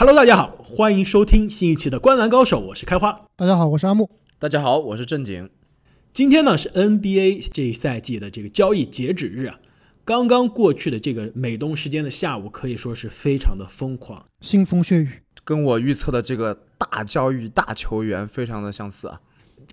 Hello，大家好，欢迎收听新一期的《观篮高手》，我是开花。大家好，我是阿木。大家好，我是正经。今天呢是 NBA 这一赛季的这个交易截止日啊，刚刚过去的这个美东时间的下午，可以说是非常的疯狂，腥风血雨，跟我预测的这个大交易、大球员非常的相似啊。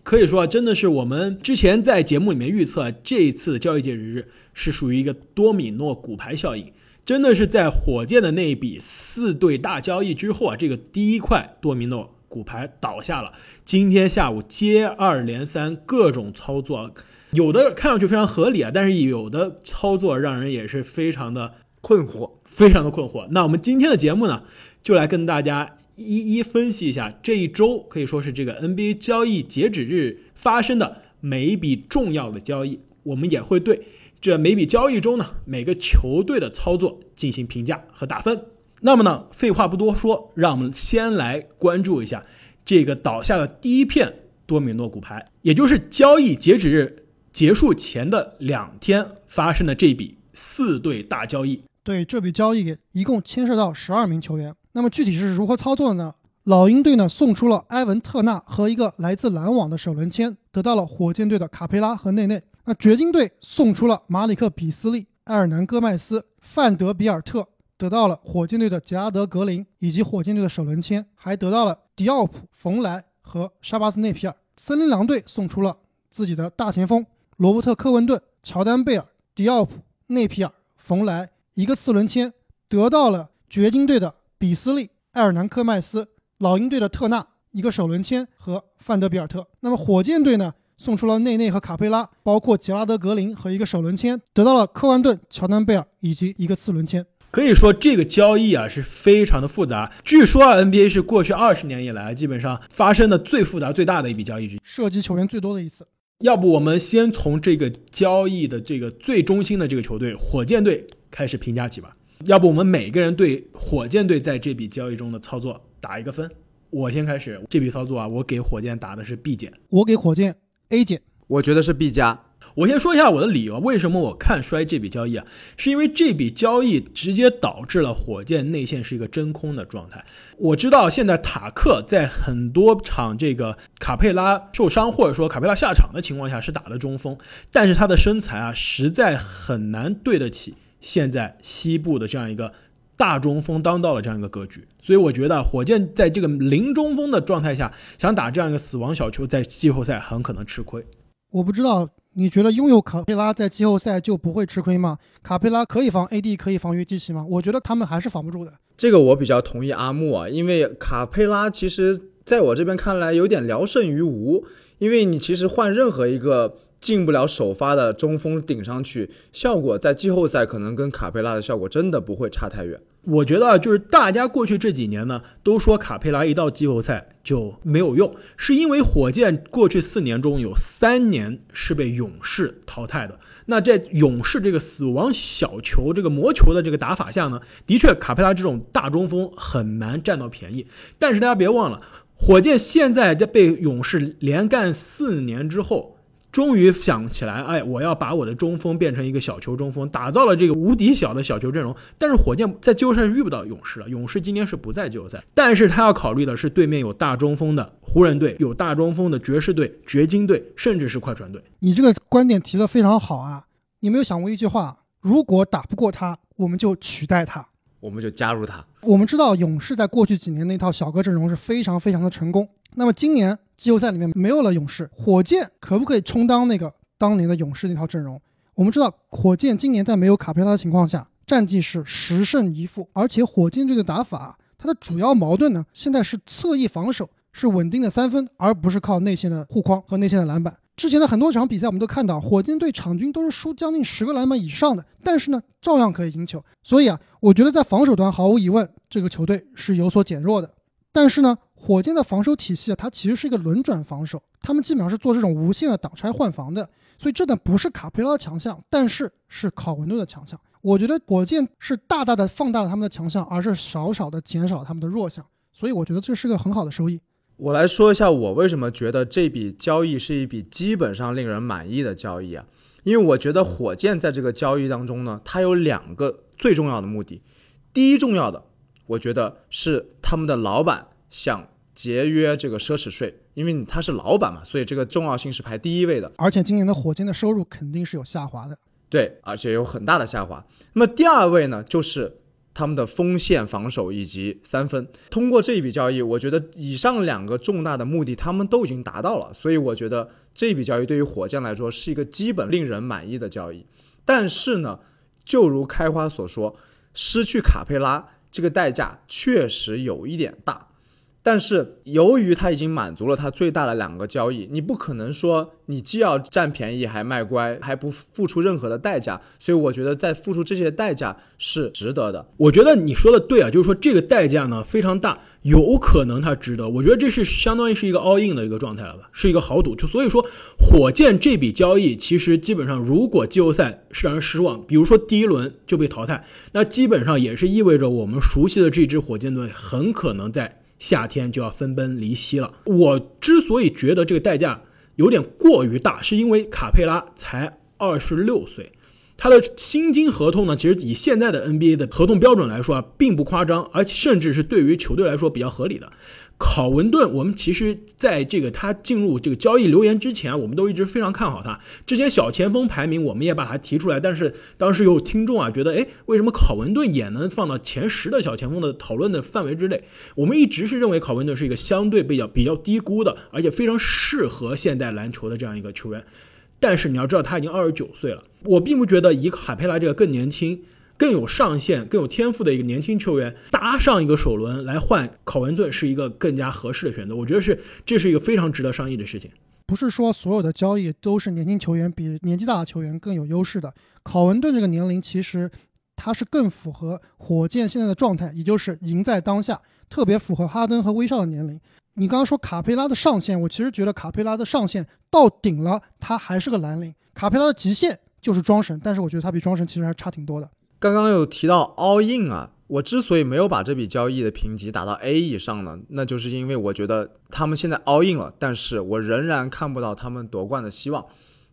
可以说啊，真的是我们之前在节目里面预测，这一次的交易截止日是属于一个多米诺骨牌效应。真的是在火箭的那一笔四对大交易之后啊，这个第一块多米诺骨牌倒下了。今天下午接二连三各种操作，有的看上去非常合理啊，但是有的操作让人也是非常的困惑，非常的困惑。那我们今天的节目呢，就来跟大家一一分析一下这一周可以说是这个 NBA 交易截止日发生的每一笔重要的交易，我们也会对。这每笔交易中呢，每个球队的操作进行评价和打分。那么呢，废话不多说，让我们先来关注一下这个倒下的第一片多米诺骨牌，也就是交易截止日结束前的两天发生的这笔四对大交易。对这笔交易一共牵涉到十二名球员。那么具体是如何操作的呢？老鹰队呢送出了埃文特纳和一个来自篮网的首轮签，得到了火箭队的卡佩拉和内内。那掘金队送出了马里克·比斯利、埃尔南·戈麦斯、范德比尔特，得到了火箭队的杰拉德·格林以及火箭队的首轮签，还得到了迪奥普、冯莱和沙巴斯内皮尔。森林狼队送出了自己的大前锋罗伯特·科文顿、乔丹·贝尔、迪奥普、内皮尔、冯莱一个四轮签，得到了掘金队的比斯利、埃尔南·科麦斯、老鹰队的特纳一个首轮签和范德比尔特。那么火箭队呢？送出了内内和卡佩拉，包括杰拉德格林和一个首轮签，得到了科万顿、乔丹贝尔以及一个次轮签。可以说这个交易啊是非常的复杂。据说啊，NBA 是过去二十年以来基本上发生的最复杂、最大的一笔交易之一，涉及球员最多的一次。要不我们先从这个交易的这个最中心的这个球队火箭队开始评价起吧。要不我们每个人对火箭队在这笔交易中的操作打一个分。我先开始这笔操作啊，我给火箭打的是 B 减。我给火箭。A 减，我觉得是 B 加。我先说一下我的理由，为什么我看衰这笔交易啊？是因为这笔交易直接导致了火箭内线是一个真空的状态。我知道现在塔克在很多场这个卡佩拉受伤或者说卡佩拉下场的情况下是打的中锋，但是他的身材啊实在很难对得起现在西部的这样一个大中锋当道的这样一个格局。所以我觉得火箭在这个零中锋的状态下想打这样一个死亡小球，在季后赛很可能吃亏。我不知道你觉得拥有卡佩拉在季后赛就不会吃亏吗？卡佩拉可以防 AD，可以防约基奇吗？我觉得他们还是防不住的。这个我比较同意阿木啊，因为卡佩拉其实在我这边看来有点聊胜于无，因为你其实换任何一个进不了首发的中锋顶上去，效果在季后赛可能跟卡佩拉的效果真的不会差太远。我觉得啊就是大家过去这几年呢，都说卡佩拉一到季后赛就没有用，是因为火箭过去四年中有三年是被勇士淘汰的。那在勇士这个死亡小球、这个魔球的这个打法下呢，的确卡佩拉这种大中锋很难占到便宜。但是大家别忘了，火箭现在这被勇士连干四年之后。终于想起来，哎，我要把我的中锋变成一个小球中锋，打造了这个无敌小的小球阵容。但是火箭在季后赛遇不到勇士了，勇士今天是不在季后赛。但是他要考虑的是对面有大中锋的湖人队，有大中锋的爵士队、掘金队，甚至是快船队。你这个观点提的非常好啊！你没有想过一句话：如果打不过他，我们就取代他，我们就加入他。我们知道勇士在过去几年那套小个阵容是非常非常的成功。那么今年季后赛里面没有了勇士，火箭可不可以充当那个当年的勇士那套阵容？我们知道火箭今年在没有卡佩拉的情况下，战绩是十胜一负，而且火箭队的打法，它的主要矛盾呢，现在是侧翼防守是稳定的三分，而不是靠内线的护框和内线的篮板。之前的很多场比赛我们都看到，火箭队场均都是输将近十个篮板以上的，但是呢，照样可以赢球。所以啊，我觉得在防守端毫无疑问，这个球队是有所减弱的。但是呢。火箭的防守体系啊，它其实是一个轮转防守，他们基本上是做这种无限的挡拆换防的，所以这呢不是卡佩拉的强项，但是是考文顿的强项。我觉得火箭是大大的放大了他们的强项，而是少少的减少他们的弱项，所以我觉得这是个很好的收益。我来说一下我为什么觉得这笔交易是一笔基本上令人满意的交易啊，因为我觉得火箭在这个交易当中呢，它有两个最重要的目的，第一重要的。我觉得是他们的老板想节约这个奢侈税，因为他是老板嘛，所以这个重要性是排第一位的。而且今年的火箭的收入肯定是有下滑的。对，而且有很大的下滑。那么第二位呢，就是他们的锋线防守以及三分。通过这一笔交易，我觉得以上两个重大的目的他们都已经达到了，所以我觉得这一笔交易对于火箭来说是一个基本令人满意的交易。但是呢，就如开花所说，失去卡佩拉这个代价确实有一点大。但是由于他已经满足了他最大的两个交易，你不可能说你既要占便宜还卖乖，还不付出任何的代价，所以我觉得在付出这些代价是值得的。我觉得你说的对啊，就是说这个代价呢非常大，有可能它值得。我觉得这是相当于是一个 all in 的一个状态了吧，是一个豪赌。就所以说，火箭这笔交易其实基本上，如果季后赛是让人失望，比如说第一轮就被淘汰，那基本上也是意味着我们熟悉的这支火箭队很可能在。夏天就要分崩离析了。我之所以觉得这个代价有点过于大，是因为卡佩拉才二十六岁，他的薪金合同呢，其实以现在的 NBA 的合同标准来说啊，并不夸张，而且甚至是对于球队来说比较合理的。考文顿，我们其实在这个他进入这个交易留言之前，我们都一直非常看好他。之前小前锋排名我们也把他提出来，但是当时有听众啊觉得，哎，为什么考文顿也能放到前十的小前锋的讨论的范围之内？我们一直是认为考文顿是一个相对比较比较低估的，而且非常适合现代篮球的这样一个球员。但是你要知道，他已经二十九岁了，我并不觉得以卡佩拉这个更年轻。更有上限、更有天赋的一个年轻球员搭上一个首轮来换考文顿，是一个更加合适的选择。我觉得是这是一个非常值得商议的事情。不是说所有的交易都是年轻球员比年纪大的球员更有优势的。考文顿这个年龄其实他是更符合火箭现在的状态，也就是赢在当下，特别符合哈登和威少的年龄。你刚刚说卡佩拉的上限，我其实觉得卡佩拉的上限到顶了，他还是个蓝领。卡佩拉的极限就是庄神，但是我觉得他比庄神其实还差挺多的。刚刚有提到 all in 啊，我之所以没有把这笔交易的评级打到 A 以上呢，那就是因为我觉得他们现在 all in 了，但是我仍然看不到他们夺冠的希望。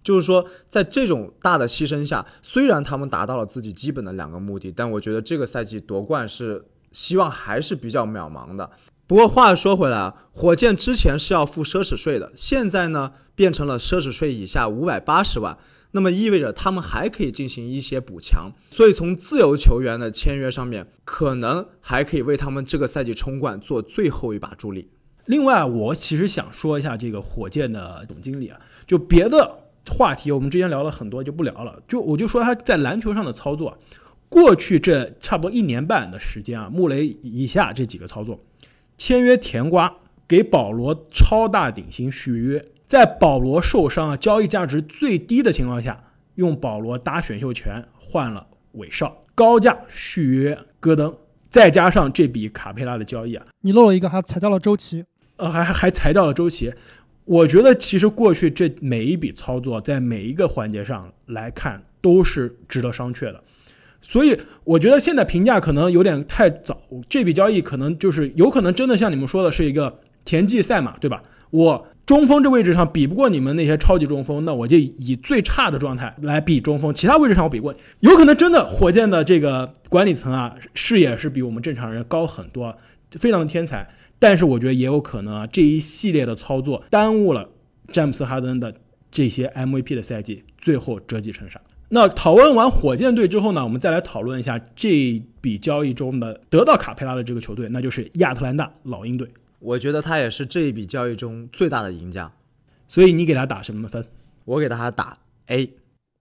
就是说，在这种大的牺牲下，虽然他们达到了自己基本的两个目的，但我觉得这个赛季夺冠是希望还是比较渺茫的。不过话说回来啊，火箭之前是要付奢侈税的，现在呢变成了奢侈税以下五百八十万。那么意味着他们还可以进行一些补强，所以从自由球员的签约上面，可能还可以为他们这个赛季冲冠做最后一把助力。另外，我其实想说一下这个火箭的总经理啊，就别的话题我们之前聊了很多，就不聊了。就我就说他在篮球上的操作，过去这差不多一年半的时间啊，穆雷以下这几个操作，签约甜瓜，给保罗超大顶薪续约。在保罗受伤啊，交易价值最低的情况下，用保罗搭选秀权换了韦少，高价续约戈登，再加上这笔卡佩拉的交易啊，你漏了一个，还裁掉了周琦，呃，还还裁掉了周琦。我觉得其实过去这每一笔操作，在每一个环节上来看都是值得商榷的，所以我觉得现在评价可能有点太早。这笔交易可能就是有可能真的像你们说的是一个田忌赛马，对吧？我。中锋这位置上比不过你们那些超级中锋，那我就以最差的状态来比中锋。其他位置上我比过，有可能真的火箭的这个管理层啊，视野是比我们正常人高很多，非常的天才。但是我觉得也有可能啊，这一系列的操作耽误了詹姆斯哈登的这些 MVP 的赛季，最后折戟沉沙。那讨论完火箭队之后呢，我们再来讨论一下这笔交易中的得到卡佩拉的这个球队，那就是亚特兰大老鹰队。我觉得他也是这一笔交易中最大的赢家，所以你给他打什么分？我给他打 A，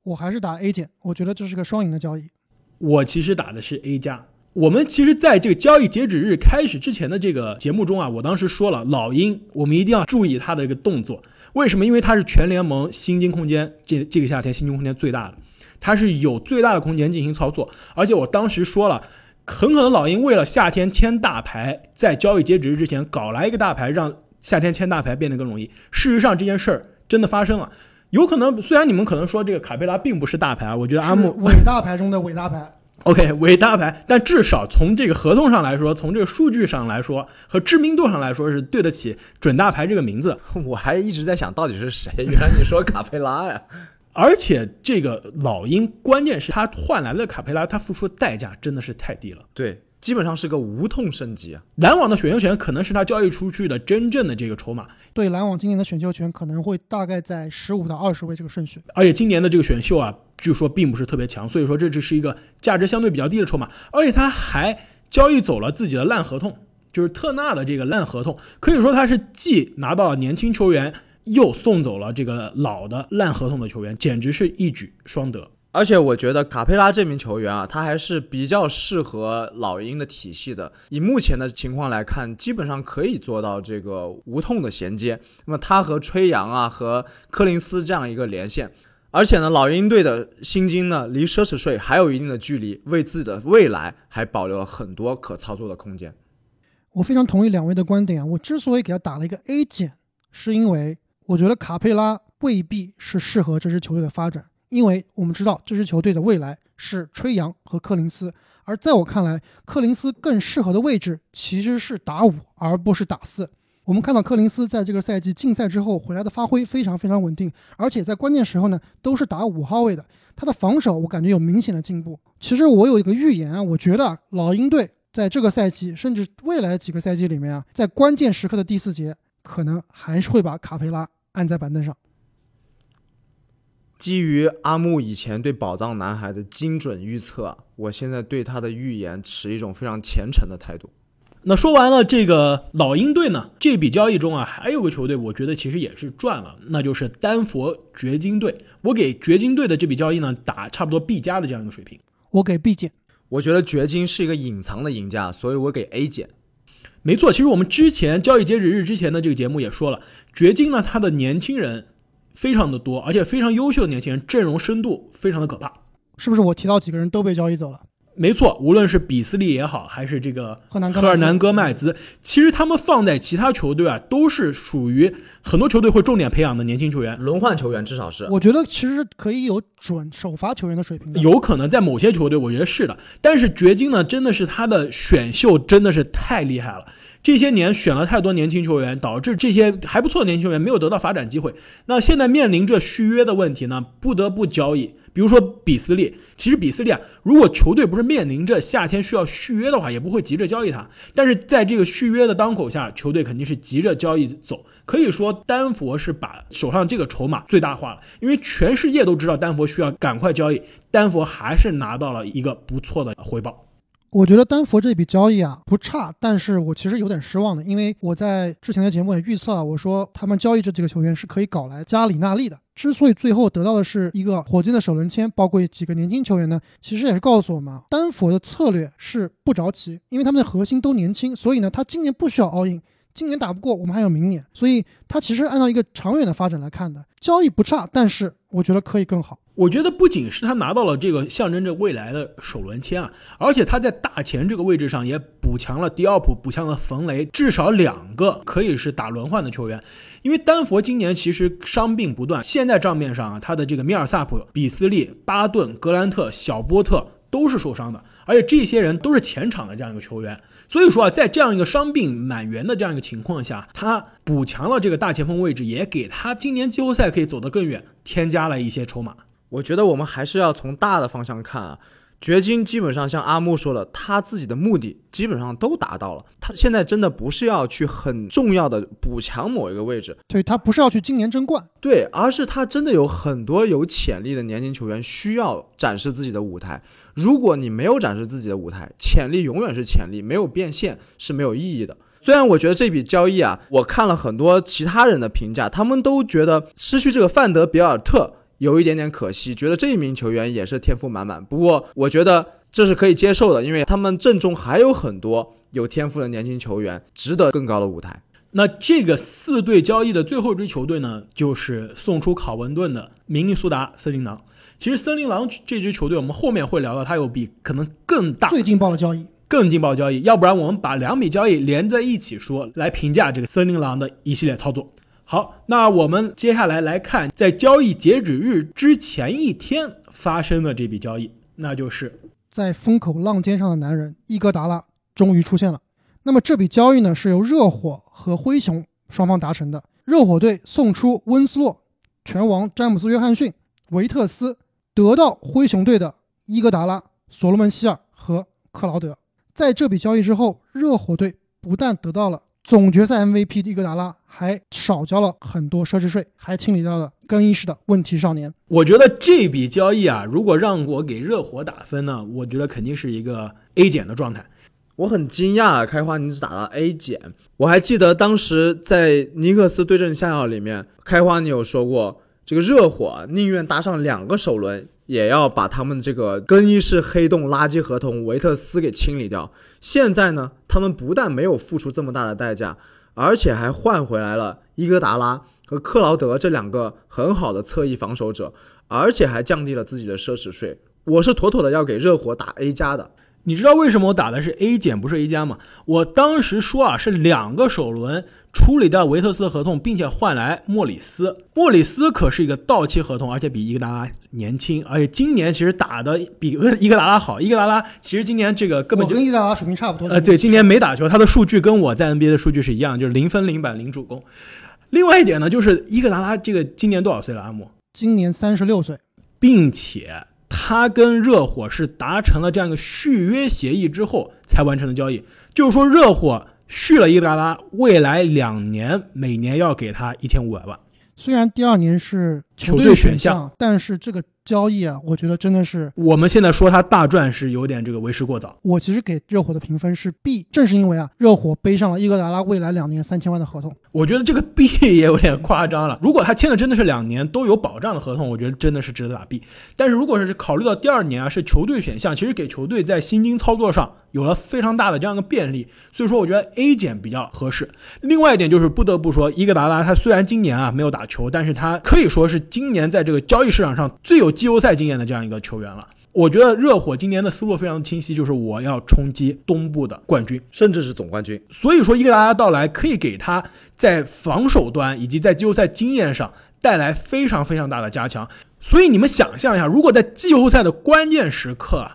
我还是打 A 减。我觉得这是个双赢的交易。我其实打的是 A 加。我们其实在这个交易截止日开始之前的这个节目中啊，我当时说了，老鹰我们一定要注意他的一个动作。为什么？因为他是全联盟薪金空间这这个夏天薪金空间最大的，他是有最大的空间进行操作。而且我当时说了。很可能老鹰为了夏天签大牌，在交易截止日之前搞来一个大牌，让夏天签大牌变得更容易。事实上，这件事儿真的发生了。有可能，虽然你们可能说这个卡佩拉并不是大牌啊，我觉得阿木 伟大牌中的伟大牌。OK，伟大牌，但至少从这个合同上来说，从这个数据上来说，和知名度上来说，是对得起准大牌这个名字。我还一直在想到底是谁，原来你说卡佩拉呀。而且这个老鹰，关键是他换来了卡佩拉，他付出的代价真的是太低了。对，基本上是个无痛升级啊。篮网的选秀权可能是他交易出去的真正的这个筹码，对篮网今年的选秀权可能会大概在十五到二十位这个顺序。而且今年的这个选秀啊，据说并不是特别强，所以说这只是一个价值相对比较低的筹码。而且他还交易走了自己的烂合同，就是特纳的这个烂合同，可以说他是既拿到了年轻球员，又送走了这个老的烂合同的球员，简直是一举双得。而且我觉得卡佩拉这名球员啊，他还是比较适合老鹰的体系的。以目前的情况来看，基本上可以做到这个无痛的衔接。那么他和吹杨啊，和柯林斯这样一个连线，而且呢，老鹰队的薪金呢，离奢侈税还有一定的距离，为自己的未来还保留了很多可操作的空间。我非常同意两位的观点啊。我之所以给他打了一个 A 减，是因为我觉得卡佩拉未必是适合这支球队的发展。因为我们知道这支球队的未来是吹杨和克林斯，而在我看来，克林斯更适合的位置其实是打五，而不是打四。我们看到克林斯在这个赛季禁赛之后回来的发挥非常非常稳定，而且在关键时候呢都是打五号位的。他的防守我感觉有明显的进步。其实我有一个预言啊，我觉得老鹰队在这个赛季甚至未来几个赛季里面啊，在关键时刻的第四节，可能还是会把卡佩拉按在板凳上。基于阿木以前对宝藏男孩的精准预测，我现在对他的预言持一种非常虔诚的态度。那说完了这个老鹰队呢，这笔交易中啊，还有个球队，我觉得其实也是赚了，那就是丹佛掘金队。我给掘金队的这笔交易呢，打差不多 B 加的这样一个水平。我给 B 减。我觉得掘金是一个隐藏的赢家，所以我给 A 减。没错，其实我们之前交易截止日之前的这个节目也说了，掘金呢，他的年轻人。非常的多，而且非常优秀的年轻人，阵容深度非常的可怕，是不是？我提到几个人都被交易走了。没错，无论是比斯利也好，还是这个赫尔南戈麦兹，其实他们放在其他球队啊，都是属于很多球队会重点培养的年轻球员，轮换球员至少是。我觉得其实可以有准首发球员的水平，有可能在某些球队，我觉得是的。但是掘金呢，真的是他的选秀真的是太厉害了。这些年选了太多年轻球员，导致这些还不错的年轻球员没有得到发展机会。那现在面临着续约的问题呢，不得不交易。比如说比斯利，其实比斯利啊，如果球队不是面临着夏天需要续约的话，也不会急着交易他。但是在这个续约的当口下，球队肯定是急着交易走。可以说丹佛是把手上这个筹码最大化了，因为全世界都知道丹佛需要赶快交易，丹佛还是拿到了一个不错的回报。我觉得丹佛这笔交易啊不差，但是我其实有点失望的，因为我在之前的节目也预测啊，我说他们交易这几个球员是可以搞来加里纳利的。之所以最后得到的是一个火箭的首轮签，包括几个年轻球员呢，其实也是告诉我们，丹佛的策略是不着急，因为他们的核心都年轻，所以呢，他今年不需要 all in，今年打不过，我们还有明年，所以他其实按照一个长远的发展来看的，交易不差，但是我觉得可以更好。我觉得不仅是他拿到了这个象征着未来的首轮签啊，而且他在大前这个位置上也补强了迪奥普，补强了冯雷，至少两个可以是打轮换的球员。因为丹佛今年其实伤病不断，现在账面上啊，他的这个米尔萨普、比斯利、巴顿、格兰特、小波特都是受伤的，而且这些人都是前场的这样一个球员。所以说啊，在这样一个伤病满员的这样一个情况下，他补强了这个大前锋位置，也给他今年季后赛可以走得更远添加了一些筹码。我觉得我们还是要从大的方向看啊，掘金基本上像阿木说的，他自己的目的基本上都达到了。他现在真的不是要去很重要的补强某一个位置，对他不是要去今年争冠，对，而是他真的有很多有潜力的年轻球员需要展示自己的舞台。如果你没有展示自己的舞台，潜力永远是潜力，没有变现是没有意义的。虽然我觉得这笔交易啊，我看了很多其他人的评价，他们都觉得失去这个范德比尔特。有一点点可惜，觉得这一名球员也是天赋满满。不过，我觉得这是可以接受的，因为他们阵中还有很多有天赋的年轻球员，值得更高的舞台。那这个四队交易的最后一支球队呢，就是送出考文顿的明尼苏达森林狼。其实，森林狼这支球队，我们后面会聊到，它有比可能更大、最劲爆的交易，更劲爆的交易。要不然，我们把两笔交易连在一起说，来评价这个森林狼的一系列操作。好，那我们接下来来看，在交易截止日之前一天发生的这笔交易，那就是在风口浪尖上的男人伊戈达拉终于出现了。那么这笔交易呢，是由热火和灰熊双方达成的。热火队送出温斯洛、拳王詹姆斯·约翰逊、维特斯，得到灰熊队的伊戈达拉、所罗门·希尔和克劳德。在这笔交易之后，热火队不但得到了总决赛 MVP 的伊戈达拉，还少交了很多奢侈税，还清理掉了更衣室的问题少年。我觉得这笔交易啊，如果让我给热火打分呢，我觉得肯定是一个 A 减的状态。我很惊讶，开花你只打了 A 减。我还记得当时在尼克斯对阵下药里面，开花你有说过，这个热火宁愿搭上两个首轮，也要把他们这个更衣室黑洞垃圾合同维特斯给清理掉。现在呢，他们不但没有付出这么大的代价，而且还换回来了伊戈达拉和克劳德这两个很好的侧翼防守者，而且还降低了自己的奢侈税。我是妥妥的要给热火打 A 加的。你知道为什么我打的是 A 减不是 A 加吗？我当时说啊，是两个首轮处理掉维特斯的合同，并且换来莫里斯。莫里斯可是一个到期合同，而且比伊格达拉年轻，而且今年其实打的比伊格达拉好。伊格达拉其实今年这个根本就跟伊格达拉水平差不多。呃，对，今年没打球，他的数据跟我在 NBA 的数据是一样，就是零分、零板、零助攻。另外一点呢，就是伊格达拉这个今年多少岁了？阿姆？今年三十六岁，并且。他跟热火是达成了这样一个续约协议之后才完成的交易，就是说热火续了伊格达拉，未来两年每年要给他一千五百万。虽然第二年是球队选项，但是这个。交易啊，我觉得真的是我们现在说他大赚是有点这个为时过早。我其实给热火的评分是 B，正是因为啊，热火背上了伊戈达拉未来两年三千万的合同。我觉得这个 B 也有点夸张了。如果他签的真的是两年都有保障的合同，我觉得真的是值得打 B。但是如果是考虑到第二年啊是球队选项，其实给球队在薪金操作上有了非常大的这样一个便利，所以说我觉得 A 减比较合适。另外一点就是不得不说，伊戈达拉他虽然今年啊没有打球，但是他可以说是今年在这个交易市场上最有季后赛经验的这样一个球员了。我觉得热火今年的思路非常清晰，就是我要冲击东部的冠军，甚至是总冠军。所以说，伊戈达拉到来可以给他在防守端以及在季后赛经验上带来非常非常大的加强。所以你们想象一下，如果在季后赛的关键时刻，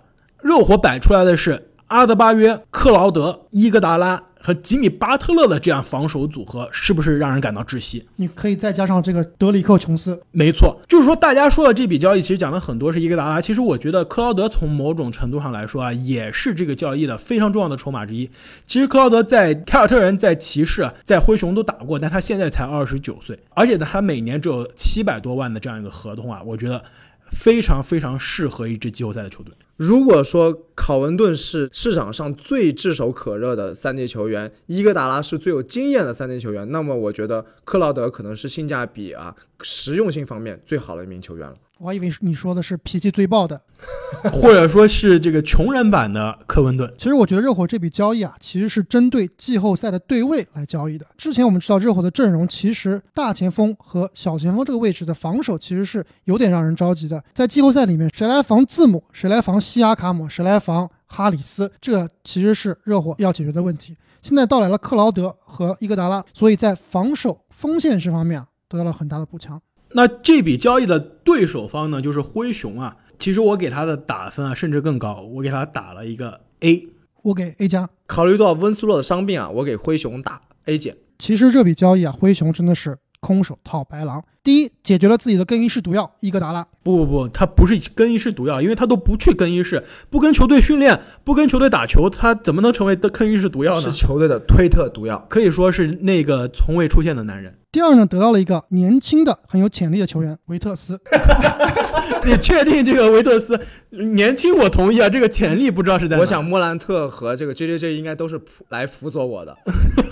热火摆出来的是阿德巴约、克劳德、伊戈达拉。和吉米巴特勒的这样防守组合，是不是让人感到窒息？你可以再加上这个德里克琼斯，没错，就是说大家说的这笔交易，其实讲的很多是伊戈达拉。其实我觉得克劳德从某种程度上来说啊，也是这个交易的非常重要的筹码之一。其实克劳德在凯尔特人、在骑士、在灰熊都打过，但他现在才二十九岁，而且他每年只有七百多万的这样一个合同啊，我觉得非常非常适合一支季后赛的球队。如果说考文顿是市场上最炙手可热的三 D 球员，伊戈达拉是最有经验的三 D 球员，那么我觉得克劳德可能是性价比啊、实用性方面最好的一名球员了。我还以为你说的是脾气最暴的，或者说是这个穷人版的科文顿。其实我觉得热火这笔交易啊，其实是针对季后赛的对位来交易的。之前我们知道热火的阵容其实大前锋和小前锋这个位置的防守其实是有点让人着急的。在季后赛里面，谁来防字母，谁来防西亚卡姆，谁来防哈里斯，这其实是热火要解决的问题。现在到来了克劳德和伊戈达拉，所以在防守锋线这方面啊，得到了很大的补强。那这笔交易的对手方呢，就是灰熊啊。其实我给他的打分啊，甚至更高，我给他打了一个 A，我给 A 加。考虑到温斯洛的伤病啊，我给灰熊打 A 减。其实这笔交易啊，灰熊真的是空手套白狼。第一，解决了自己的更衣室毒药伊戈达拉。不不不，他不是更衣室毒药，因为他都不去更衣室，不跟球队训练，不跟球队打球，他怎么能成为的更衣室毒药呢？是球队的推特毒药，可以说是那个从未出现的男人。第二呢，得到了一个年轻的很有潜力的球员维特斯。你确定这个维特斯年轻？我同意啊，这个潜力不知道是在。我想莫兰特和这个 J J J 应该都是来辅佐我的。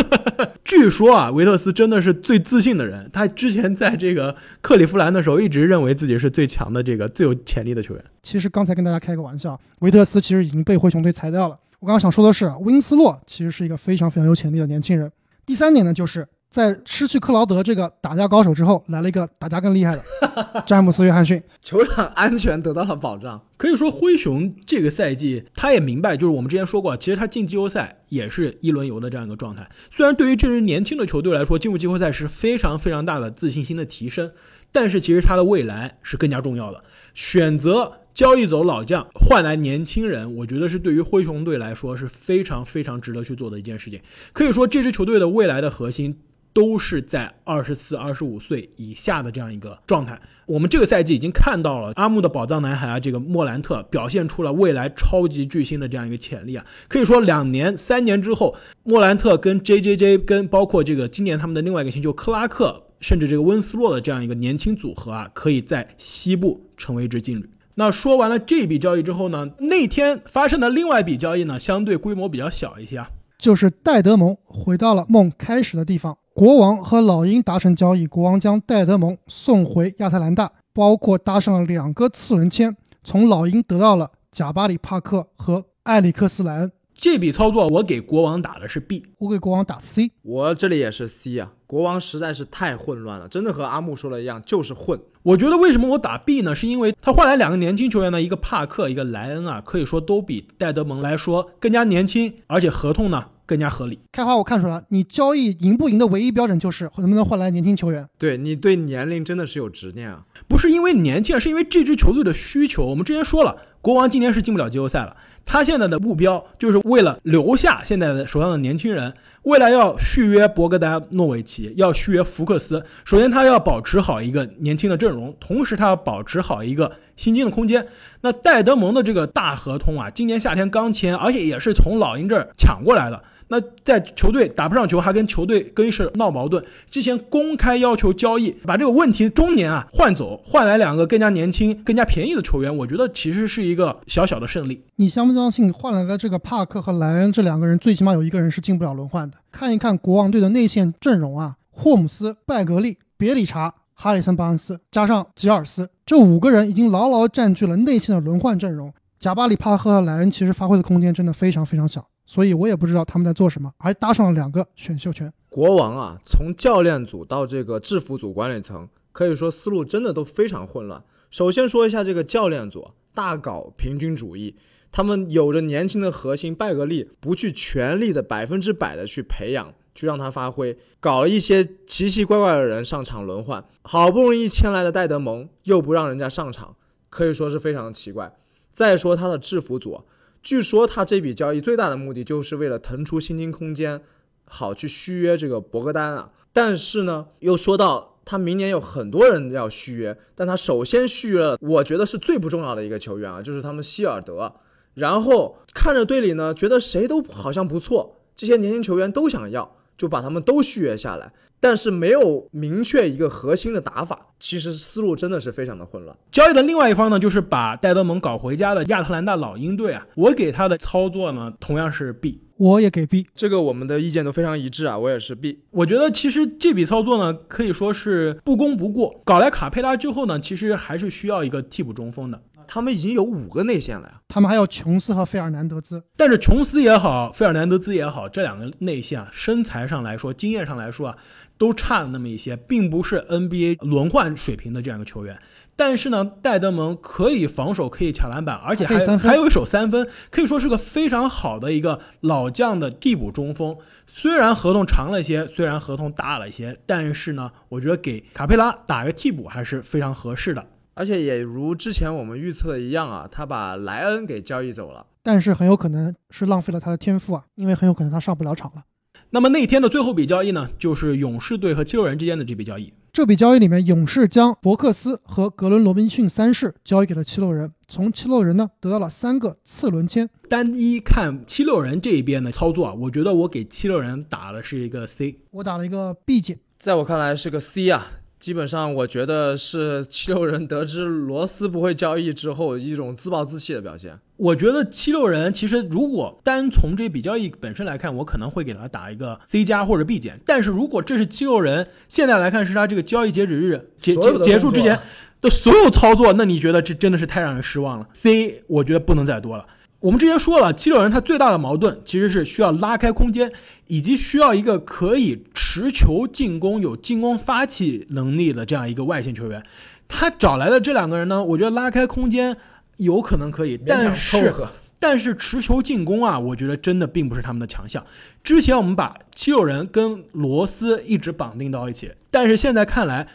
据说啊，维特斯真的是最自信的人。他之前在这个克利夫兰的时候，一直认为自己是最强的这个最有潜力的球员。其实刚才跟大家开个玩笑，维特斯其实已经被灰熊队裁掉了。我刚刚想说的是，温斯洛其实是一个非常非常有潜力的年轻人。第三点呢，就是。在失去克劳德这个打架高手之后，来了一个打架更厉害的 詹姆斯·约翰逊，球场安全得到了保障。可以说，灰熊这个赛季他也明白，就是我们之前说过，其实他进季后赛也是一轮游的这样一个状态。虽然对于这支年轻的球队来说，进入季后赛是非常非常大的自信心的提升，但是其实他的未来是更加重要的。选择交易走老将，换来年轻人，我觉得是对于灰熊队来说是非常非常值得去做的一件事情。可以说，这支球队的未来的核心。都是在二十四、二十五岁以下的这样一个状态。我们这个赛季已经看到了阿木的宝藏男孩啊，这个莫兰特表现出了未来超级巨星的这样一个潜力啊。可以说，两年、三年之后，莫兰特跟 J J J 跟包括这个今年他们的另外一个新秀克拉克，甚至这个温斯洛的这样一个年轻组合啊，可以在西部成为一支劲旅。那说完了这笔交易之后呢，那天发生的另外一笔交易呢，相对规模比较小一些啊，就是戴德蒙回到了梦开始的地方。国王和老鹰达成交易，国王将戴德蒙送回亚特兰大，包括搭上了两个次轮签，从老鹰得到了贾巴里·帕克和埃里克斯·莱恩。这笔操作我给国王打的是 B，我给国王打 C。我这里也是 C 啊，国王实在是太混乱了，真的和阿木说的一样，就是混。我觉得为什么我打 B 呢？是因为他换来两个年轻球员呢，一个帕克，一个莱恩啊，可以说都比戴德蒙来说更加年轻，而且合同呢更加合理。开花，我看出来了，你交易赢不赢的唯一标准就是能不能换来年轻球员。对你对年龄真的是有执念啊，不是因为年轻，是因为这支球队的需求。我们之前说了，国王今年是进不了季后赛了，他现在的目标就是为了留下现在的手上的年轻人。未来要续约博格达诺维奇，要续约福克斯。首先，他要保持好一个年轻的阵容，同时他要保持好一个薪金的空间。那戴德蒙的这个大合同啊，今年夏天刚签，而且也是从老鹰这儿抢过来的。那在球队打不上球，还跟球队更衣室闹矛盾，之前公开要求交易，把这个问题中年啊换走，换来两个更加年轻、更加便宜的球员，我觉得其实是一个小小的胜利。你相不相信换来的这个帕克和莱恩这两个人，最起码有一个人是进不了轮换的？看一看国王队的内线阵容啊，霍姆斯、拜格利、别里查、哈里森·巴恩斯，加上吉尔斯，这五个人已经牢牢占据了内线的轮换阵容。贾巴里·帕克和莱恩其实发挥的空间真的非常非常小。所以我也不知道他们在做什么，还搭上了两个选秀权。国王啊，从教练组到这个制服组管理层，可以说思路真的都非常混乱。首先说一下这个教练组，大搞平均主义，他们有着年轻的核心拜格利，不去全力的百分之百的去培养，去让他发挥，搞了一些奇奇怪怪的人上场轮换，好不容易签来的戴德蒙又不让人家上场，可以说是非常的奇怪。再说他的制服组。据说他这笔交易最大的目的就是为了腾出薪金空间，好去续约这个博格丹啊。但是呢，又说到他明年有很多人要续约，但他首先续约了，我觉得是最不重要的一个球员啊，就是他们希尔德。然后看着队里呢，觉得谁都好像不错，这些年轻球员都想要，就把他们都续约下来。但是没有明确一个核心的打法，其实思路真的是非常的混乱。交易的另外一方呢，就是把戴德蒙搞回家的亚特兰大老鹰队啊，我给他的操作呢，同样是 B，我也给 B，这个我们的意见都非常一致啊，我也是 B。我觉得其实这笔操作呢，可以说是不攻不过。搞来卡佩拉之后呢，其实还是需要一个替补中锋的。他们已经有五个内线了呀，他们还有琼斯和费尔南德兹。但是琼斯也好，费尔南德兹也好，这两个内线啊，身材上来说，经验上来说啊。都差了那么一些，并不是 NBA 轮换水平的这样一个球员。但是呢，戴德蒙可以防守，可以抢篮板，而且还还有一手三分，可以说是个非常好的一个老将的替补中锋。虽然合同长了一些，虽然合同大了一些，但是呢，我觉得给卡佩拉打个替补还是非常合适的。而且也如之前我们预测的一样啊，他把莱恩给交易走了，但是很有可能是浪费了他的天赋啊，因为很有可能他上不了场了。那么那天的最后笔交易呢，就是勇士队和七六人之间的这笔交易。这笔交易里面，勇士将伯克斯和格伦·罗宾逊三世交易给了七六人，从七六人呢得到了三个次轮签。单一看七六人这一边的操作啊，我觉得我给七六人打的是一个 C，我打了一个 B 减，在我看来是个 C 啊。基本上，我觉得是七六人得知罗斯不会交易之后一种自暴自弃的表现。我觉得七六人其实如果单从这笔交易本身来看，我可能会给他打一个 C 加或者 B 减。但是如果这是七六人现在来看是他这个交易截止日结结结束之前的所有操作，那你觉得这真的是太让人失望了。C 我觉得不能再多了。我们之前说了，七六人他最大的矛盾其实是需要拉开空间，以及需要一个可以持球进攻、有进攻发起能力的这样一个外线球员。他找来的这两个人呢，我觉得拉开空间有可能可以，但是但是持球进攻啊，我觉得真的并不是他们的强项。之前我们把七六人跟罗斯一直绑定到一起，但是现在看来。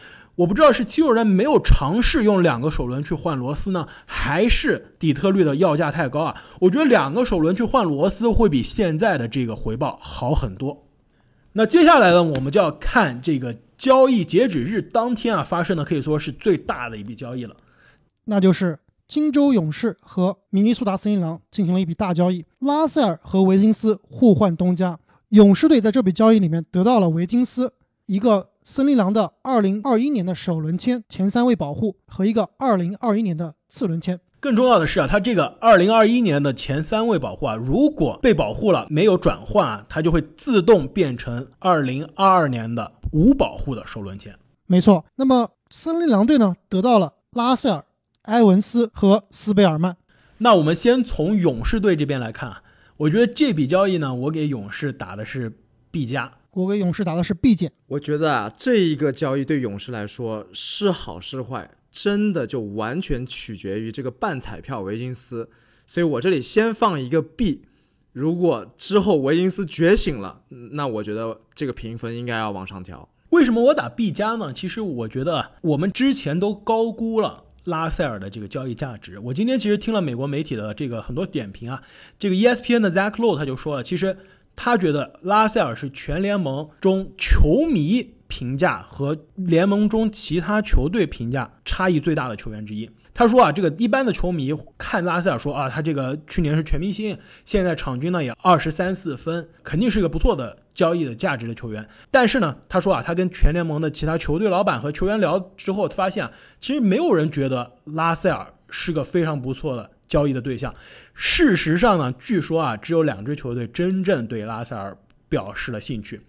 我不知道是七六人没有尝试用两个首轮去换罗斯呢，还是底特律的要价太高啊？我觉得两个首轮去换罗斯会比现在的这个回报好很多。那接下来呢，我们就要看这个交易截止日当天啊发生的可以说是最大的一笔交易了。那就是金州勇士和明尼苏达森林狼进行了一笔大交易，拉塞尔和维金斯互换东家。勇士队在这笔交易里面得到了维金斯一个森林狼的2021年的首轮签前三位保护和一个2021年的次轮签。更重要的是啊，他这个二零二一年的前三位保护啊，如果被保护了没有转换啊，它就会自动变成二零二二年的无保护的首轮签。没错，那么森林狼队呢得到了拉塞尔、埃文斯和斯贝尔曼。那我们先从勇士队这边来看啊，我觉得这笔交易呢，我给勇士打的是 B 加。我给勇士打的是 B 减。我觉得啊，这一个交易对勇士来说是好是坏，真的就完全取决于这个半彩票维金斯。所以我这里先放一个 B。如果之后维金斯觉醒了，那我觉得这个评分应该要往上调。为什么我打 B 加呢？其实我觉得我们之前都高估了拉塞尔的这个交易价值。我今天其实听了美国媒体的这个很多点评啊，这个 ESPN 的 Zach Lowe 他就说了，其实他觉得拉塞尔是全联盟中球迷评价和联盟中其他球队评价差异最大的球员之一。他说啊，这个一般的球迷看拉塞尔说啊，他这个去年是全明星，现在场均呢也二十三四分，肯定是一个不错的交易的价值的球员。但是呢，他说啊，他跟全联盟的其他球队老板和球员聊之后，发现啊，其实没有人觉得拉塞尔是个非常不错的交易的对象。事实上呢，据说啊，只有两支球队真正对拉塞尔表示了兴趣，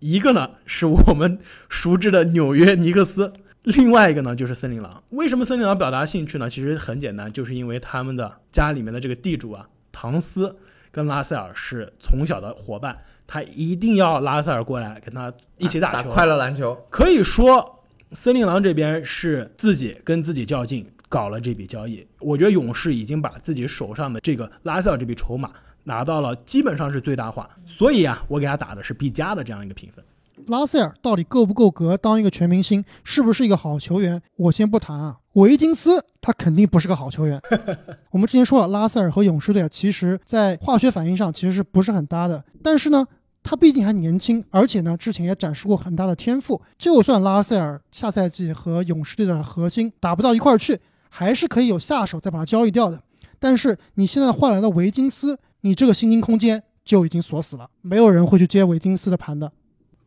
一个呢是我们熟知的纽约尼克斯。另外一个呢，就是森林狼。为什么森林狼表达兴趣呢？其实很简单，就是因为他们的家里面的这个地主啊，唐斯跟拉塞尔是从小的伙伴，他一定要拉塞尔过来跟他一起打球，快乐篮球。可以说，森林狼这边是自己跟自己较劲，搞了这笔交易。我觉得勇士已经把自己手上的这个拉塞尔这笔筹码拿到了，基本上是最大化。所以啊，我给他打的是 B 加的这样一个评分。拉塞尔到底够不够格当一个全明星？是不是一个好球员？我先不谈啊。维金斯他肯定不是个好球员。我们之前说了，拉塞尔和勇士队啊，其实在化学反应上其实是不是很搭的。但是呢，他毕竟还年轻，而且呢，之前也展示过很大的天赋。就算拉塞尔下赛季和勇士队的核心打不到一块儿去，还是可以有下手再把它交易掉的。但是你现在换来了维金斯，你这个薪金空间就已经锁死了，没有人会去接维金斯的盘的。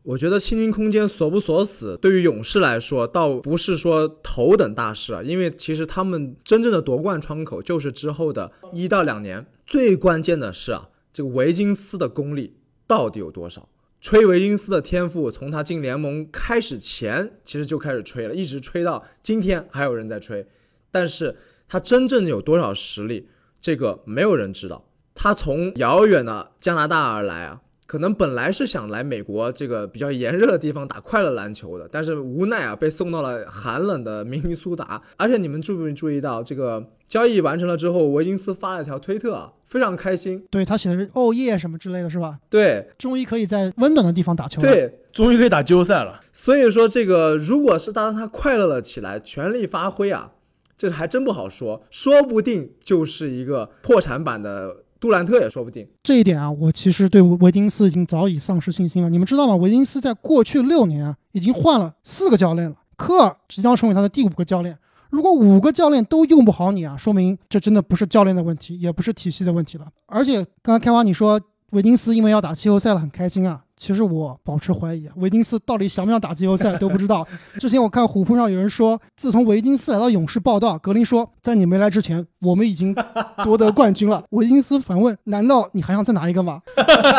我觉得薪金空间锁不锁死，对于勇士来说，倒不是说头等大事啊。因为其实他们真正的夺冠窗口就是之后的一到两年。最关键的是啊，这个维金斯的功力到底有多少？吹维金斯的天赋，从他进联盟开始前其实就开始吹了，一直吹到今天还有人在吹。但是他真正有多少实力，这个没有人知道。他从遥远的加拿大而来啊。可能本来是想来美国这个比较炎热的地方打快乐篮球的，但是无奈啊，被送到了寒冷的明尼苏达。而且你们注没注意到，这个交易完成了之后，维金斯发了一条推特啊，非常开心。对他写的是“哦耶”什么之类的是吧？对，终于可以在温暖的地方打球了。对，终于可以打季后赛了。所以说，这个如果是当他快乐了起来，全力发挥啊，这还真不好说，说不定就是一个破产版的。杜兰特也说不定这一点啊，我其实对维金斯已经早已丧失信心了。你们知道吗？维金斯在过去六年啊，已经换了四个教练了，科尔即将成为他的第五个教练。如果五个教练都用不好你啊，说明这真的不是教练的问题，也不是体系的问题了。而且刚刚开花你说维金斯因为要打季后赛了很开心啊。其实我保持怀疑，维金斯到底想不想打季后赛都不知道。之前我看虎扑上有人说，自从维金斯来到勇士报道，格林说，在你没来之前，我们已经夺得冠军了。维金斯反问：难道你还想再拿一个吗？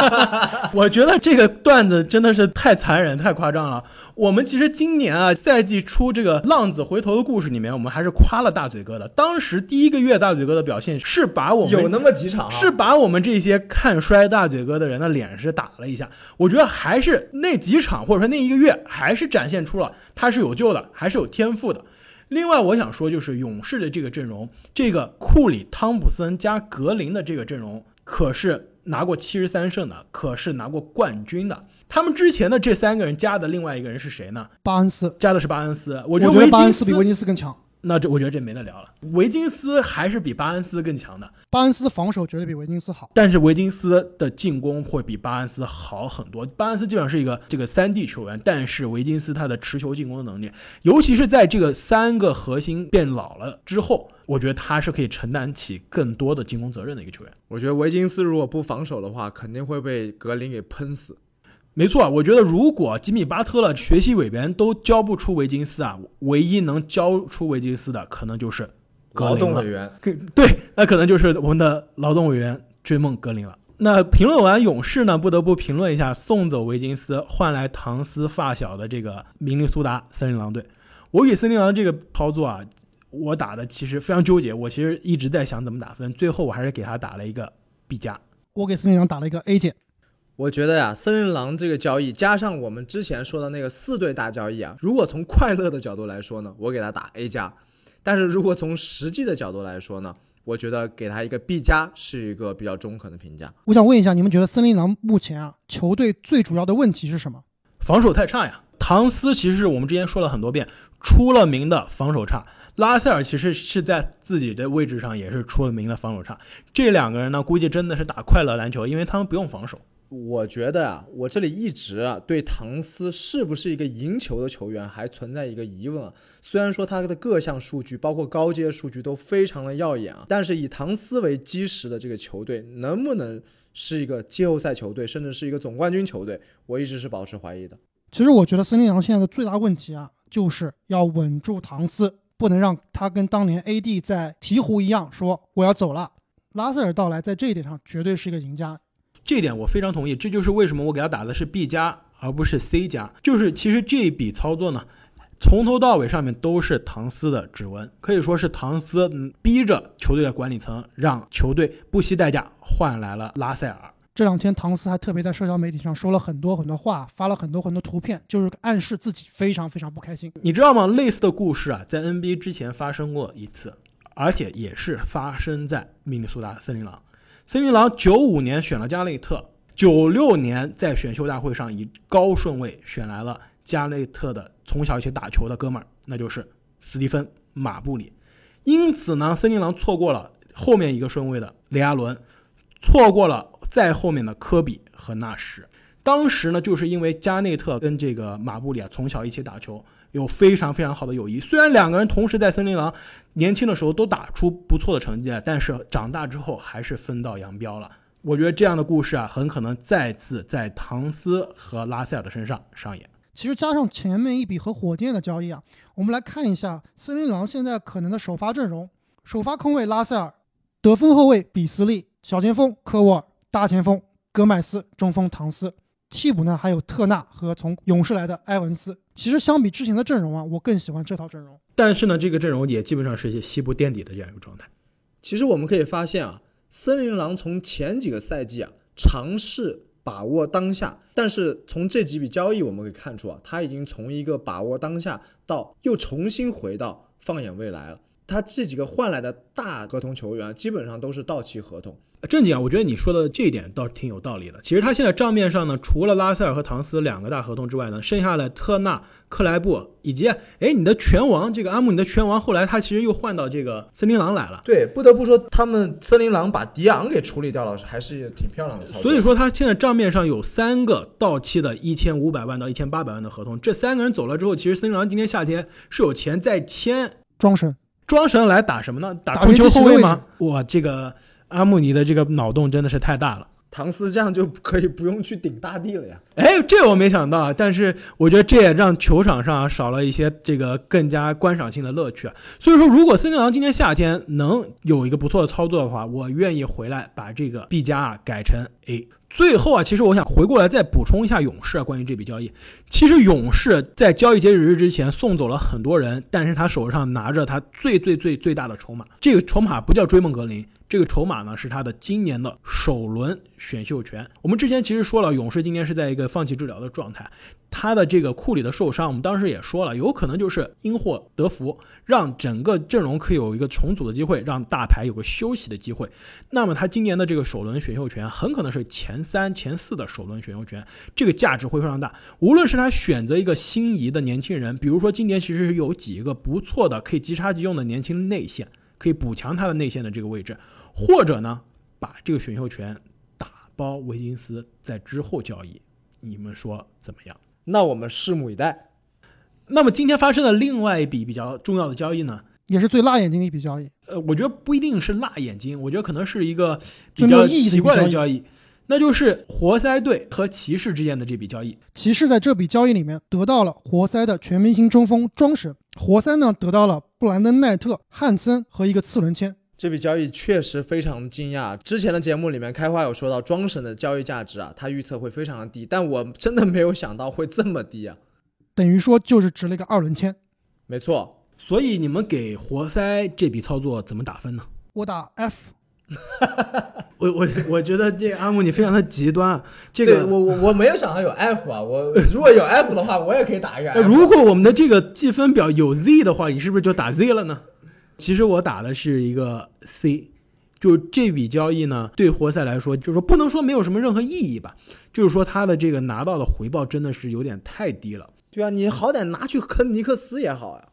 我觉得这个段子真的是太残忍、太夸张了。我们其实今年啊，赛季初这个浪子回头的故事里面，我们还是夸了大嘴哥的。当时第一个月大嘴哥的表现是把我们有那么几场，是把我们这些看衰大嘴哥的人的脸是打了一下。我觉得还是那几场或者说那一个月，还是展现出了他是有救的，还是有天赋的。另外，我想说就是勇士的这个阵容，这个库里、汤普森加格林的这个阵容，可是拿过七十三胜的，可是拿过冠军的。他们之前的这三个人加的另外一个人是谁呢？巴恩斯加的是巴恩斯，我觉得巴恩斯比维金斯更强。那这我觉得这没得聊了。维金斯还是比巴恩斯更强的，巴恩斯防守绝对比维金斯好。但是维金斯的进攻会比巴恩斯好很多。巴恩斯基本上是一个这个三 D 球员，但是维金斯他的持球进攻的能力，尤其是在这个三个核心变老了之后，我觉得他是可以承担起更多的进攻责任的一个球员。我觉得维金斯如果不防守的话，肯定会被格林给喷死。没错，我觉得如果吉米巴特勒学习委员都教不出维金斯啊，唯一能教出维金斯的可能就是劳动委员。对，那可能就是我们的劳动委员追梦格林了。那评论完勇士呢，不得不评论一下送走维金斯换来唐斯发小的这个明尼苏达森林狼队。我给森林狼这个操作啊，我打的其实非常纠结，我其实一直在想怎么打分，最后我还是给他打了一个 B 加。我给森林狼打了一个 A 减。我觉得呀，森林狼这个交易加上我们之前说的那个四对大交易啊，如果从快乐的角度来说呢，我给他打 A 加；但是如果从实际的角度来说呢，我觉得给他一个 B 加是一个比较中肯的评价。我想问一下，你们觉得森林狼目前啊，球队最主要的问题是什么？防守太差呀！唐斯其实是我们之前说了很多遍，出了名的防守差。拉塞尔其实是在自己的位置上也是出了名的防守差。这两个人呢，估计真的是打快乐篮球，因为他们不用防守。我觉得啊，我这里一直啊对唐斯是不是一个赢球的球员还存在一个疑问啊。虽然说他的各项数据，包括高阶数据都非常的耀眼啊，但是以唐斯为基石的这个球队能不能是一个季后赛球队，甚至是一个总冠军球队，我一直是保持怀疑的。其实我觉得森林狼现在的最大问题啊，就是要稳住唐斯，不能让他跟当年 AD 在鹈鹕一样说我要走了。拉塞尔到来在这一点上绝对是一个赢家。这点我非常同意，这就是为什么我给他打的是 B 加而不是 C 加。就是其实这一笔操作呢，从头到尾上面都是唐斯的指纹，可以说是唐斯逼着球队的管理层让球队不惜代价换来了拉塞尔。这两天唐斯还特别在社交媒体上说了很多很多话，发了很多很多图片，就是暗示自己非常非常不开心。你知道吗？类似的故事啊，在 NBA 之前发生过一次，而且也是发生在明尼苏达森林狼。森林狼九五年选了加内特，九六年在选秀大会上以高顺位选来了加内特的从小一起打球的哥们儿，那就是斯蒂芬马布里。因此呢，森林狼错过了后面一个顺位的雷阿伦，错过了在后面的科比和纳什。当时呢，就是因为加内特跟这个马布里啊从小一起打球。有非常非常好的友谊，虽然两个人同时在森林狼年轻的时候都打出不错的成绩，但是长大之后还是分道扬镳了。我觉得这样的故事啊，很可能再次在唐斯和拉塞尔的身上上演。其实加上前面一笔和火箭的交易啊，我们来看一下森林狼现在可能的首发阵容：首发控卫拉塞尔，得分后卫比斯利，小前锋科沃尔，大前锋戈麦斯，中锋唐斯。替补呢还有特纳和从勇士来的埃文斯。其实相比之前的阵容啊，我更喜欢这套阵容。但是呢，这个阵容也基本上是些西部垫底的这样一个状态。其实我们可以发现啊，森林狼从前几个赛季啊尝试把握当下，但是从这几笔交易我们可以看出啊，他已经从一个把握当下到又重新回到放眼未来了。他这几个换来的大合同球员基本上都是到期合同。正经啊，我觉得你说的这一点倒是挺有道理的。其实他现在账面上呢，除了拉塞尔和唐斯两个大合同之外呢，剩下的特纳、克莱布以及哎你的拳王这个阿姆，你的拳王后来他其实又换到这个森林狼来了。对，不得不说他们森林狼把迪昂给处理掉了，还是挺漂亮的操作。所以说他现在账面上有三个到期的一千五百万到一千八百万的合同，这三个人走了之后，其实森林狼今年夏天是有钱再签庄神。庄神来打什么呢？打控球后卫吗？哇，这个阿穆尼的这个脑洞真的是太大了。唐斯这样就可以不用去顶大地了呀？哎，这我没想到，但是我觉得这也让球场上少了一些这个更加观赏性的乐趣啊。所以说，如果森林狼今年夏天能有一个不错的操作的话，我愿意回来把这个 B 加啊改成 A。最后啊，其实我想回过来再补充一下勇士啊，关于这笔交易，其实勇士在交易截止日之前送走了很多人，但是他手上拿着他最最最最大的筹码，这个筹码不叫追梦格林，这个筹码呢是他的今年的首轮选秀权。我们之前其实说了，勇士今年是在一个放弃治疗的状态，他的这个库里的受伤，我们当时也说了，有可能就是因祸得福，让整个阵容可以有一个重组的机会，让大牌有个休息的机会。那么他今年的这个首轮选秀权很可能是前三、前四的首轮选秀权，这个价值会非常大。无论是他选择一个心仪的年轻人，比如说今年其实是有几个不错的可以即插即用的年轻内线，可以补强他的内线的这个位置，或者呢把这个选秀权打包维金斯，在之后交易，你们说怎么样？那我们拭目以待。那么今天发生的另外一笔比较重要的交易呢？也是最辣眼睛的一笔交易。呃，我觉得不一定是辣眼睛，我觉得可能是一个比最没有较意义的一笔奇怪的交易交易，那就是活塞队和骑士之间的这笔交易。骑士在这笔交易里面得到了活塞的全明星中锋庄神，活塞呢得到了布兰登·奈特、汉森和一个次轮签。这笔交易确实非常惊讶。之前的节目里面，开花有说到庄神的交易价值啊，他预测会非常的低，但我真的没有想到会这么低啊。等于说就是值了一个二轮签。没错，所以你们给活塞这笔操作怎么打分呢？我打 F，我我我觉得这个阿木你非常的极端啊，这个我我我没有想到有 F 啊，我如果有 F 的话，我也可以打一个。如果我们的这个计分表有 Z 的话，你是不是就打 Z 了呢？其实我打的是一个 C，就这笔交易呢，对活塞来说，就是说不能说没有什么任何意义吧，就是说他的这个拿到的回报真的是有点太低了。对啊，你好歹拿去坑尼克斯也好呀。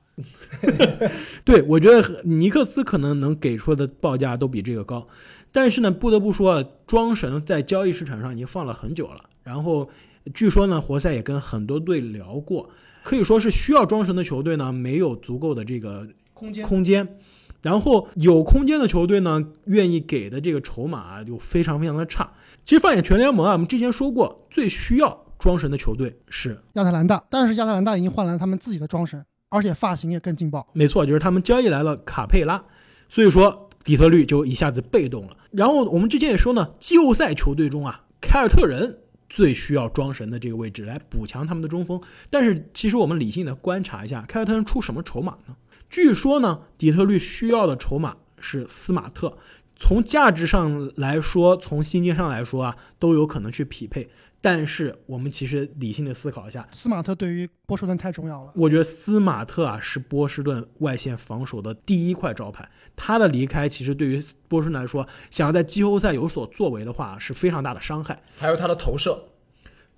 对，我觉得尼克斯可能能给出的报价都比这个高，但是呢，不得不说，啊，庄神在交易市场上已经放了很久了。然后据说呢，活塞也跟很多队聊过，可以说是需要庄神的球队呢，没有足够的这个空间空间。然后有空间的球队呢，愿意给的这个筹码啊就非常非常的差。其实放眼全联盟啊，我们之前说过，最需要装神的球队是亚特兰大，但是亚特兰大已经换来了他们自己的装神，而且发型也更劲爆。没错，就是他们交易来了卡佩拉，所以说底特律就一下子被动了。然后我们之前也说呢，季后赛球队中啊，凯尔特人最需要装神的这个位置来补强他们的中锋。但是其实我们理性的观察一下，凯尔特人出什么筹码呢？据说呢，底特律需要的筹码是斯马特，从价值上来说，从薪金上来说啊，都有可能去匹配。但是我们其实理性的思考一下，斯马特对于波士顿太重要了。我觉得斯马特啊是波士顿外线防守的第一块招牌，他的离开其实对于波士顿来说，想要在季后赛有所作为的话是非常大的伤害。还有他的投射，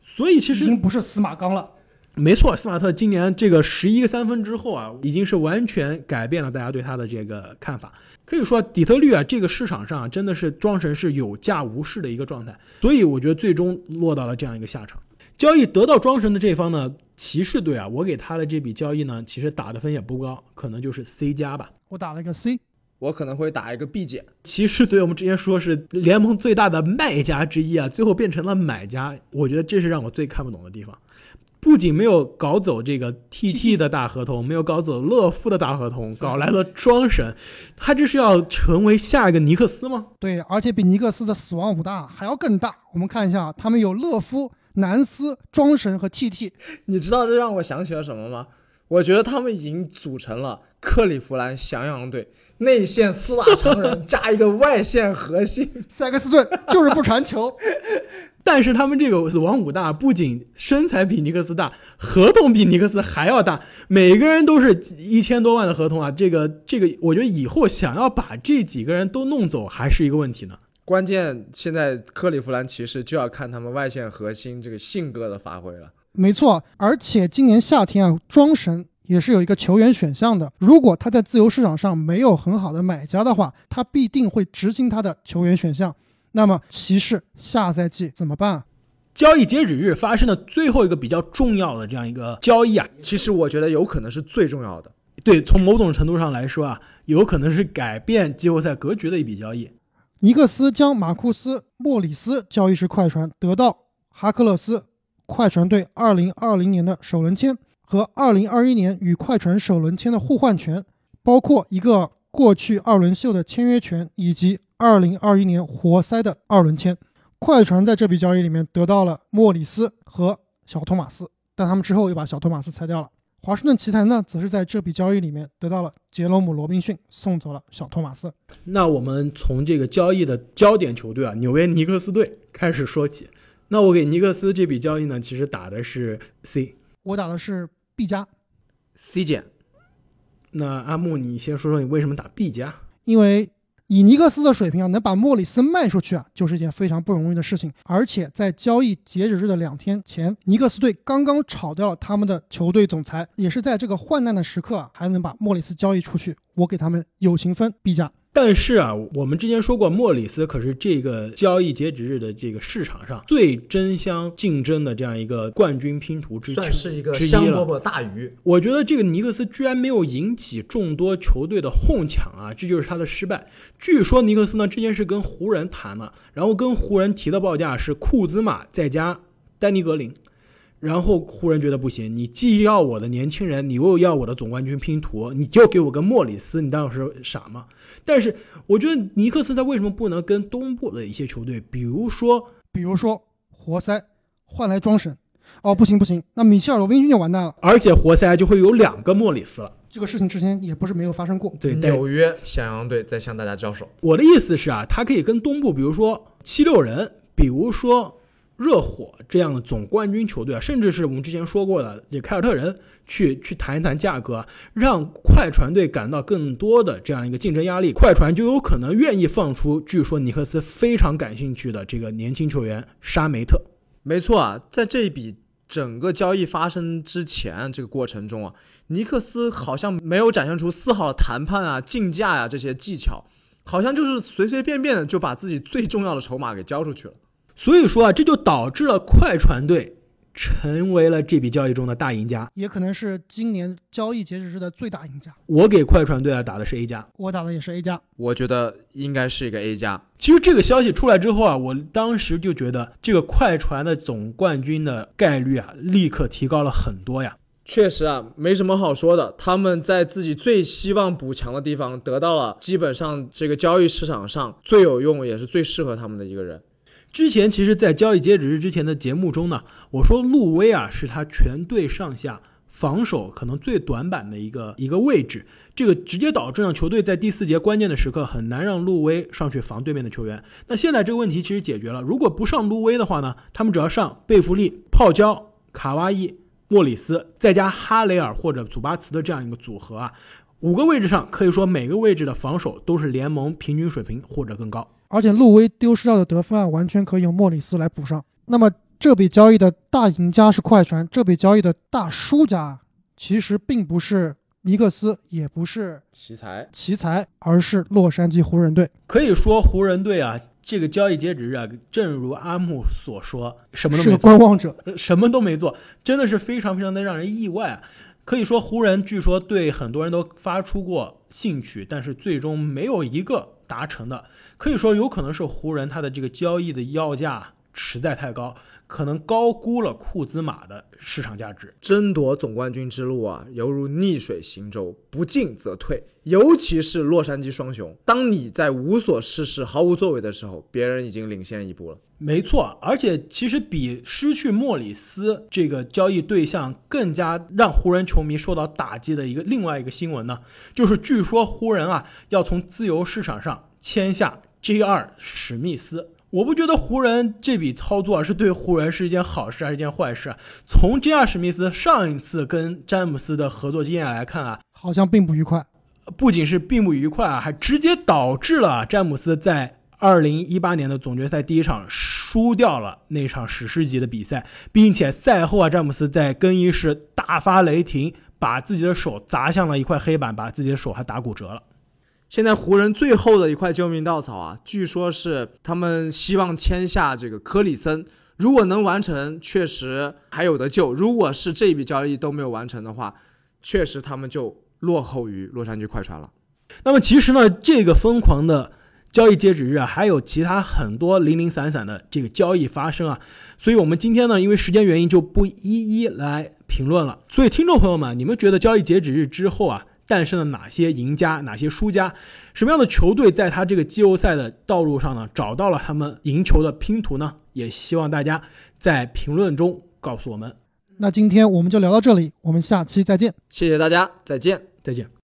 所以其实已经不是司马刚了。没错，斯马特今年这个十一个三分之后啊，已经是完全改变了大家对他的这个看法。可以说，底特律啊这个市场上啊真的是庄神是有价无市的一个状态，所以我觉得最终落到了这样一个下场。交易得到庄神的这方呢，骑士队啊，我给他的这笔交易呢，其实打的分也不高，可能就是 C 加吧。我打了一个 C，我可能会打一个 B 减。骑士队我们之前说是联盟最大的卖家之一啊，最后变成了买家，我觉得这是让我最看不懂的地方。不仅没有搞走这个 TT 的大合同，没有搞走乐夫的大合同，搞来了庄神，他这是要成为下一个尼克斯吗？对，而且比尼克斯的死亡五大还要更大。我们看一下，他们有乐夫、南斯、庄神和 TT。你知道这让我想起了什么吗？我觉得他们已经组成了克利夫兰翔阳队，内线四大常人加一个外线核心。塞克斯顿就是不传球，但是他们这个死亡五大不仅身材比尼克斯大，合同比尼克斯还要大，每个人都是一千多万的合同啊！这个这个，我觉得以后想要把这几个人都弄走还是一个问题呢。关键现在克利夫兰骑士就要看他们外线核心这个性格的发挥了。没错。而且今年夏天啊，庄神也是有一个球员选项的。如果他在自由市场上没有很好的买家的话，他必定会执行他的球员选项。那么骑士下赛季怎么办啊？交易截止日发生的最后一个比较重要的这样一个交易啊，其实我觉得有可能是最重要的。对，从某种程度上来说啊，有可能是改变季后赛格局的一笔交易。尼克斯将马库斯·莫里斯交易至快船，得到哈克勒斯快船队2020年的首轮签和2021年与快船首轮签的互换权，包括一个过去二轮秀的签约权以及2021年活塞的二轮签。快船在这笔交易里面得到了莫里斯和小托马斯，但他们之后又把小托马斯裁掉了。华盛顿奇才呢，则是在这笔交易里面得到了杰罗姆·罗宾逊，送走了小托马斯。那我们从这个交易的焦点球队啊，纽约尼克斯队开始说起。那我给尼克斯这笔交易呢，其实打的是 C。我打的是 B 加，C 减。那阿木，你先说说你为什么打 B 加？因为以尼克斯的水平啊，能把莫里森卖出去啊，就是一件非常不容易的事情。而且在交易截止日的两天前，尼克斯队刚刚炒掉了他们的球队总裁，也是在这个患难的时刻啊，还能把莫里斯交易出去，我给他们友情分 B 加。但是啊，我们之前说过，莫里斯可是这个交易截止日的这个市场上最争相竞争的这样一个冠军拼图之算是一个。香饽饽大鱼。我觉得这个尼克斯居然没有引起众多球队的哄抢啊，这就是他的失败。据说尼克斯呢之前是跟湖人谈了，然后跟湖人提的报价是库兹马再加丹尼格林，然后湖人觉得不行，你既要我的年轻人，你又要我的总冠军拼图，你就给我个莫里斯，你当我是傻吗？但是我觉得尼克斯他为什么不能跟东部的一些球队，比如说比如说活塞换来庄神，哦不行不行，那米切尔罗宾逊就完蛋了。而且活塞就会有两个莫里斯了。这个事情之前也不是没有发生过。对，纽约翔阳队在向大家招手。我的意思是啊，他可以跟东部，比如说七六人，比如说热火这样的总冠军球队啊，甚至是我们之前说过的这凯尔特人，去去谈一谈价格，让快船队感到更多的这样一个竞争压力，快船就有可能愿意放出据说尼克斯非常感兴趣的这个年轻球员沙梅特。没错啊，在这一笔整个交易发生之前这个过程中啊，尼克斯好像没有展现出丝毫的谈判啊、竞价呀、这些技巧，好像就是随随便便的就把自己最重要的筹码给交出去了。所以说啊，这就导致了快船队成为了这笔交易中的大赢家。也可能是今年交易截止日的最大赢家。我给快船队啊打的是 A 加。我打的也是 A 加，我觉得应该是一个 A 加。其实这个消息出来之后啊，我当时就觉得这个快船的总冠军的概率啊，立刻提高了很多呀。确实啊，没什么好说的。他们在自己最希望补强的地方得到了基本上这个交易市场上最有用也是最适合他们的一个人。之前其实，在交易截止日之前的节目中呢，我说路威啊是他全队上下防守可能最短板的一个一个位置，这个直接导致让球队在第四节关键的时刻很难让路威上去防对面的球员。那现在这个问题其实解决了，如果不上路威的话呢，他们只要上贝弗利、泡椒、卡哇伊、莫里斯，再加哈雷尔或者祖巴茨的这样一个组合啊，五个位置上可以说每个位置的防守都是联盟平均水平或者更高。而且路威丢失掉的得分啊，完全可以用莫里斯来补上。那么这笔交易的大赢家是快船，这笔交易的大输家其实并不是尼克斯，也不是奇才，奇才，而是洛杉矶湖人队。可以说湖人队啊，这个交易截止日啊，正如阿木所说，什么都没做，观望者。呃什么都没做，真的是非常非常的让人意外啊。可以说湖人据说对很多人都发出过兴趣，但是最终没有一个达成的。可以说有可能是湖人他的这个交易的要价实在太高，可能高估了库兹马的市场价值。争夺总冠军之路啊，犹如逆水行舟，不进则退。尤其是洛杉矶双雄，当你在无所事事、毫无作为的时候，别人已经领先一步了。没错，而且其实比失去莫里斯这个交易对象更加让湖人球迷受到打击的一个另外一个新闻呢，就是据说湖人啊要从自由市场上签下 J.R. 史密斯。我不觉得湖人这笔操作啊是对湖人是一件好事还是一件坏事啊？从 J.R. 史密斯上一次跟詹姆斯的合作经验来看啊，好像并不愉快。不仅是并不愉快啊，还直接导致了詹姆斯在二零一八年的总决赛第一场输掉了那场史诗级的比赛，并且赛后啊，詹姆斯在更衣室大发雷霆，把自己的手砸向了一块黑板，把自己的手还打骨折了。现在湖人最后的一块救命稻草啊，据说是他们希望签下这个科里森。如果能完成，确实还有得救；如果是这笔交易都没有完成的话，确实他们就落后于洛杉矶快船了。那么其实呢，这个疯狂的交易截止日啊，还有其他很多零零散散的这个交易发生啊，所以我们今天呢，因为时间原因就不一一来评论了。所以听众朋友们，你们觉得交易截止日之后啊，诞生了哪些赢家，哪些输家？什么样的球队在他这个季后赛的道路上呢，找到了他们赢球的拼图呢？也希望大家在评论中告诉我们。那今天我们就聊到这里，我们下期再见。谢谢大家，再见。再见。